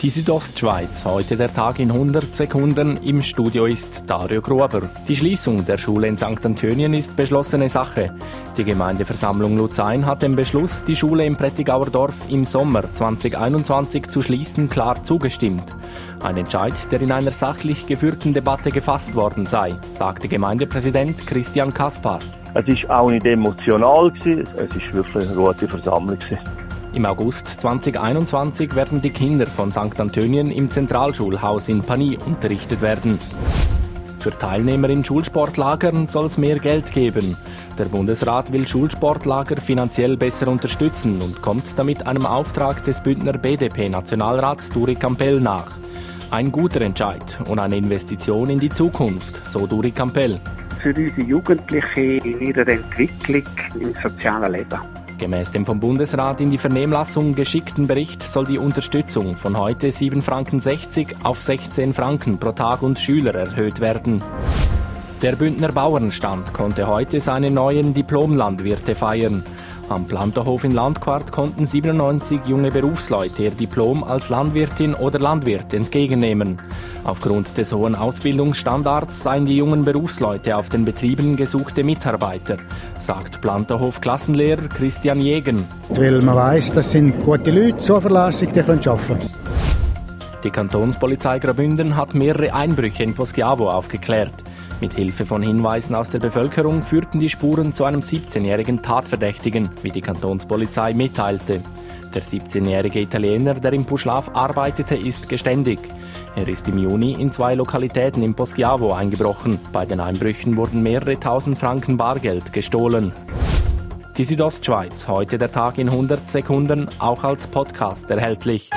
Die Südostschweiz, heute der Tag in 100 Sekunden. Im Studio ist Dario Gruber. Die Schließung der Schule in St. Antönien ist beschlossene Sache. Die Gemeindeversammlung Luzern hat dem Beschluss, die Schule im Prättigauer Dorf im Sommer 2021 zu schließen, klar zugestimmt. Ein Entscheid, der in einer sachlich geführten Debatte gefasst worden sei, sagte Gemeindepräsident Christian Kaspar. Es war auch nicht emotional, es war wirklich eine gute Versammlung. Im August 2021 werden die Kinder von St. Antönien im Zentralschulhaus in Panie unterrichtet werden. Für Teilnehmer in Schulsportlagern soll es mehr Geld geben. Der Bundesrat will Schulsportlager finanziell besser unterstützen und kommt damit einem Auftrag des Bündner BDP-Nationalrats Duri Campell nach. Ein guter Entscheid und eine Investition in die Zukunft, so Duri Campell. Für unsere Jugendlichen in ihrer Entwicklung im sozialen Leben. Gemäß dem vom Bundesrat in die Vernehmlassung geschickten Bericht soll die Unterstützung von heute 7,60 Franken auf 16 Franken pro Tag und Schüler erhöht werden. Der Bündner Bauernstand konnte heute seine neuen Diplomlandwirte feiern. Am Planterhof in Landquart konnten 97 junge Berufsleute ihr Diplom als Landwirtin oder Landwirt entgegennehmen. Aufgrund des hohen Ausbildungsstandards seien die jungen Berufsleute auf den Betrieben gesuchte Mitarbeiter, sagt Planterhof Klassenlehrer Christian Jegen. Weil man weiß, das sind gute Leute, zuverlässig, die können arbeiten. Die Kantonspolizei Graubünden hat mehrere Einbrüche in Poschiavo aufgeklärt. Mit Hilfe von Hinweisen aus der Bevölkerung führten die Spuren zu einem 17-jährigen Tatverdächtigen, wie die Kantonspolizei mitteilte. Der 17-jährige Italiener, der im Puschlaf arbeitete, ist geständig. Er ist im Juni in zwei Lokalitäten in Poschiavo eingebrochen. Bei den Einbrüchen wurden mehrere tausend Franken Bargeld gestohlen. Die Südostschweiz, heute der Tag in 100 Sekunden, auch als Podcast erhältlich.